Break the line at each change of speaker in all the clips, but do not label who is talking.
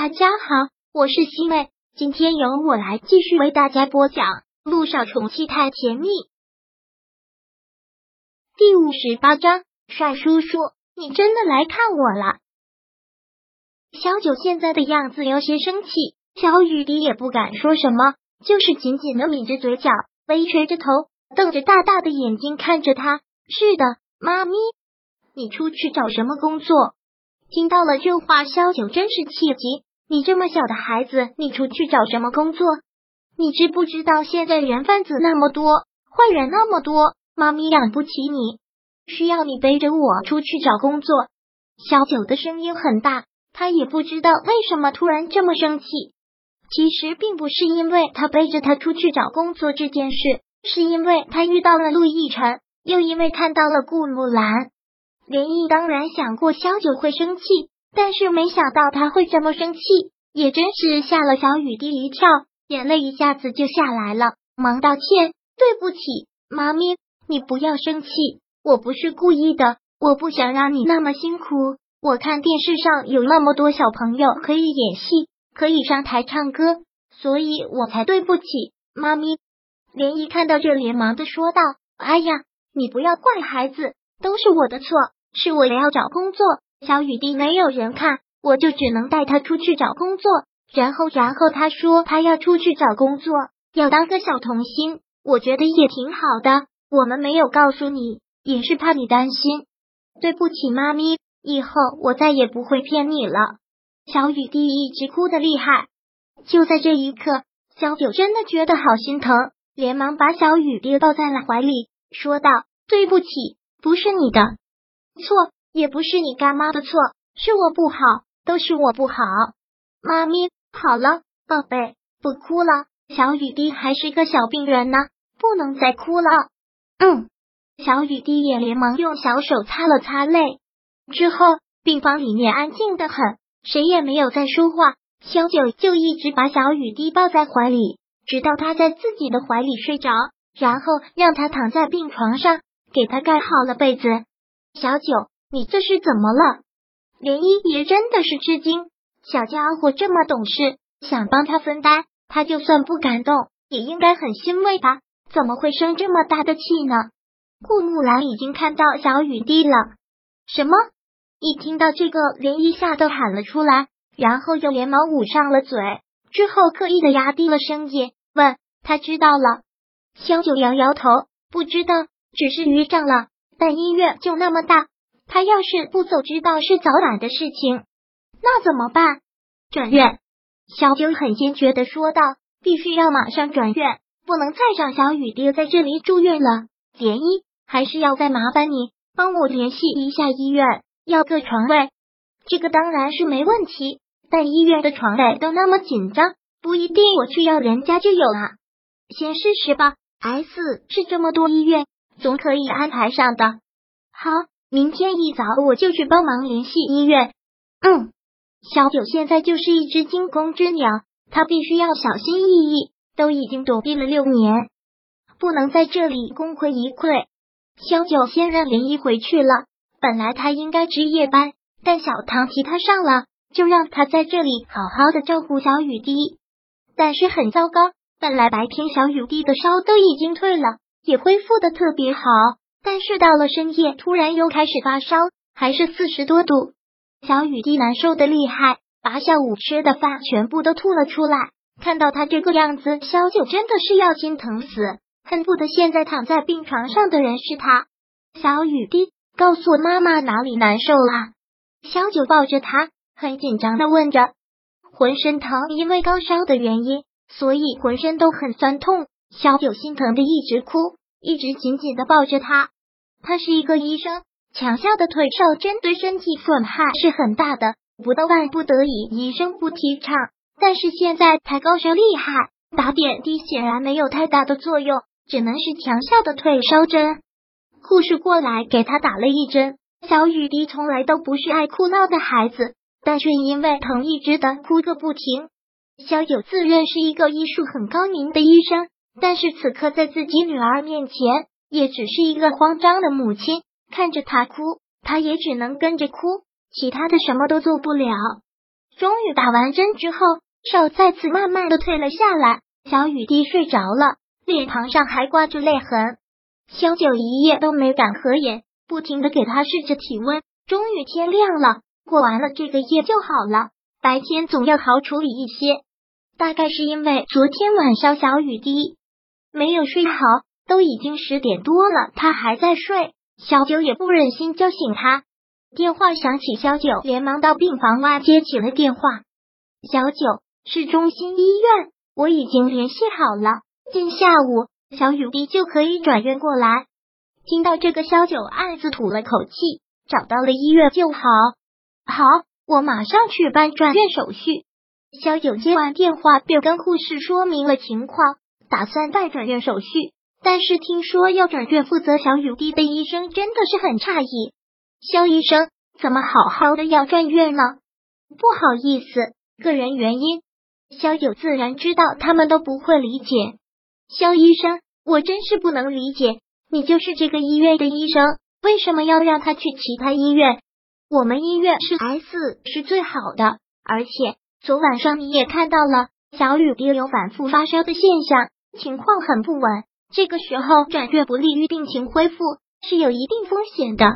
大家好，我是西妹，今天由我来继续为大家播讲《路上宠妻太甜蜜》第五十八章。帅叔叔，你真的来看我了？小九现在的样子有些生气，小雨滴也不敢说什么，就是紧紧的抿着嘴角，微垂着头，瞪着大大的眼睛看着他。是的，妈咪，你出去找什么工作？听到了这话，萧九真是气急。你这么小的孩子，你出去找什么工作？你知不知道现在人贩子那么多，坏人那么多，妈咪养不起你，需要你背着我出去找工作。小九的声音很大，他也不知道为什么突然这么生气。其实并不是因为他背着他出去找工作这件事，是因为他遇到了陆亦辰，又因为看到了顾木兰。林毅当然想过萧九会生气，但是没想到他会这么生气，也真是吓了小雨滴一跳，眼泪一下子就下来了，忙道歉：“对不起，妈咪，你不要生气，我不是故意的，我不想让你那么辛苦。我看电视上有那么多小朋友可以演戏，可以上台唱歌，所以我才对不起妈咪。”连毅看到这，连忙的说道：“哎呀，你不要怪孩子，都是我的错。”是我要找工作，小雨滴没有人看，我就只能带他出去找工作。然后，然后他说他要出去找工作，要当个小童星，我觉得也挺好的。我们没有告诉你，也是怕你担心。对不起，妈咪，以后我再也不会骗你了。小雨滴一直哭的厉害，就在这一刻，小九真的觉得好心疼，连忙把小雨滴抱在了怀里，说道：“对不起，不是你的。”错也不是你干妈的错，是我不好，都是我不好。妈咪，好了，宝贝，不哭了。小雨滴还是个小病人呢，不能再哭了。嗯，小雨滴也连忙用小手擦了擦泪。之后，病房里面安静的很，谁也没有再说话。小九就一直把小雨滴抱在怀里，直到他在自己的怀里睡着，然后让他躺在病床上，给他盖好了被子。小九，你这是怎么了？连依也真的是吃惊，小家伙这么懂事，想帮他分担，他就算不感动，也应该很欣慰吧？怎么会生这么大的气呢？顾木兰已经看到小雨滴了，什么？一听到这个，连依吓得喊了出来，然后又连忙捂上了嘴，之后刻意的压低了声音问：“他知道了？”萧九摇摇头，不知道，只是遇上了。但医院就那么大，他要是不走，知道是早晚的事情，那怎么办？转院，小九很坚决的说道：“必须要马上转院，不能再让小雨爹在这里住院了。”连一还是要再麻烦你帮我联系一下医院，要个床位。这个当然是没问题，但医院的床位都那么紧张，不一定我去要人家就有啊。先试试吧。S 是这么多医院。总可以安排上的。好，明天一早我就去帮忙联系医院。嗯，小九现在就是一只惊弓之鸟，他必须要小心翼翼。都已经躲避了六年，不能在这里功亏一篑。小九先让林一回去了。本来他应该值夜班，但小唐替他上了，就让他在这里好好的照顾小雨滴。但是很糟糕，本来白天小雨滴的烧都已经退了。也恢复的特别好，但是到了深夜，突然又开始发烧，还是四十多度。小雨滴难受的厉害，把下午吃的饭全部都吐了出来。看到他这个样子，小九真的是要心疼死，恨不得现在躺在病床上的人是他。小雨滴，告诉妈妈哪里难受了？小九抱着他，很紧张的问着，浑身疼，因为高烧的原因，所以浑身都很酸痛。小九心疼的一直哭，一直紧紧的抱着他。他是一个医生，强效的退烧针对身体损害是很大的，不到万不得已，医生不提倡。但是现在才高烧厉害，打点滴显然没有太大的作用，只能是强效的退烧针。护士过来给他打了一针。小雨滴从来都不是爱哭闹的孩子，但却因为疼一直的哭个不停。小九自认是一个医术很高明的医生。但是此刻在自己女儿面前，也只是一个慌张的母亲，看着她哭，她也只能跟着哭，其他的什么都做不了。终于打完针之后，手再次慢慢的退了下来。小雨滴睡着了，脸庞上还挂着泪痕。萧九一夜都没敢合眼，不停的给他试着体温。终于天亮了，过完了这个夜就好了。白天总要好处理一些。大概是因为昨天晚上小雨滴没有睡好，都已经十点多了，他还在睡。小九也不忍心叫醒他。电话响起，小九连忙到病房外接起了电话。小九，市中心医院，我已经联系好了，今下午小雨滴就可以转院过来。听到这个，小九暗自吐了口气，找到了医院就好。好，我马上去办转院手续。小九接完电话，便跟护士说明了情况，打算办转院手续。但是听说要转院负责小雨滴的医生真的是很诧异。肖医生，怎么好好的要转院呢？不好意思，个人原因。肖九自然知道他们都不会理解。肖医生，我真是不能理解，你就是这个医院的医生，为什么要让他去其他医院？我们医院是 S 是最好的，而且昨晚上你也看到了，小雨滴有反复发烧的现象，情况很不稳。这个时候转院不利于病情恢复，是有一定风险的。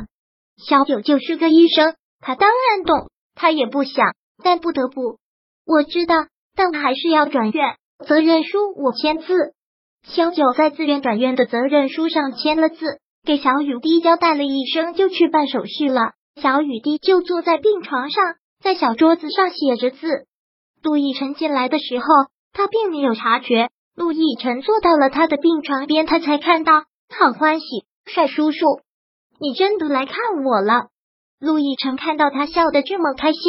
小九就是个医生，他当然懂，他也不想，但不得不。我知道，但还是要转院，责任书我签字。小九在自愿转院的责任书上签了字，给小雨滴交代了一声，就去办手续了。小雨滴就坐在病床上，在小桌子上写着字。杜奕晨进来的时候，他并没有察觉。陆亦辰坐到了他的病床边，他才看到，好欢喜，帅叔叔。你真的来看我了？陆亦辰看到他笑得这么开心，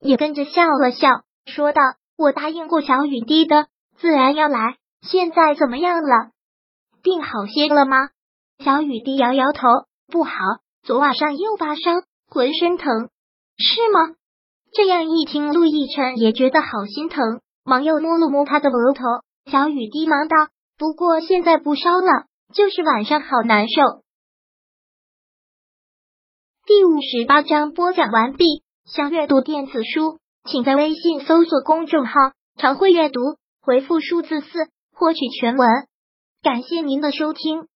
也跟着笑了笑，说道：“我答应过小雨滴的，自然要来。现在怎么样了？病好些了吗？”小雨滴摇摇头：“不好，昨晚上又发烧，浑身疼。是吗？”这样一听，陆亦辰也觉得好心疼，忙又摸了摸他的额头。小雨低忙道：“不过现在不烧了，就是晚上好难受。”第五十八章播讲完毕。想阅读电子书，请在微信搜索公众号“常会阅读”，回复数字四获取全文。感谢您的收听。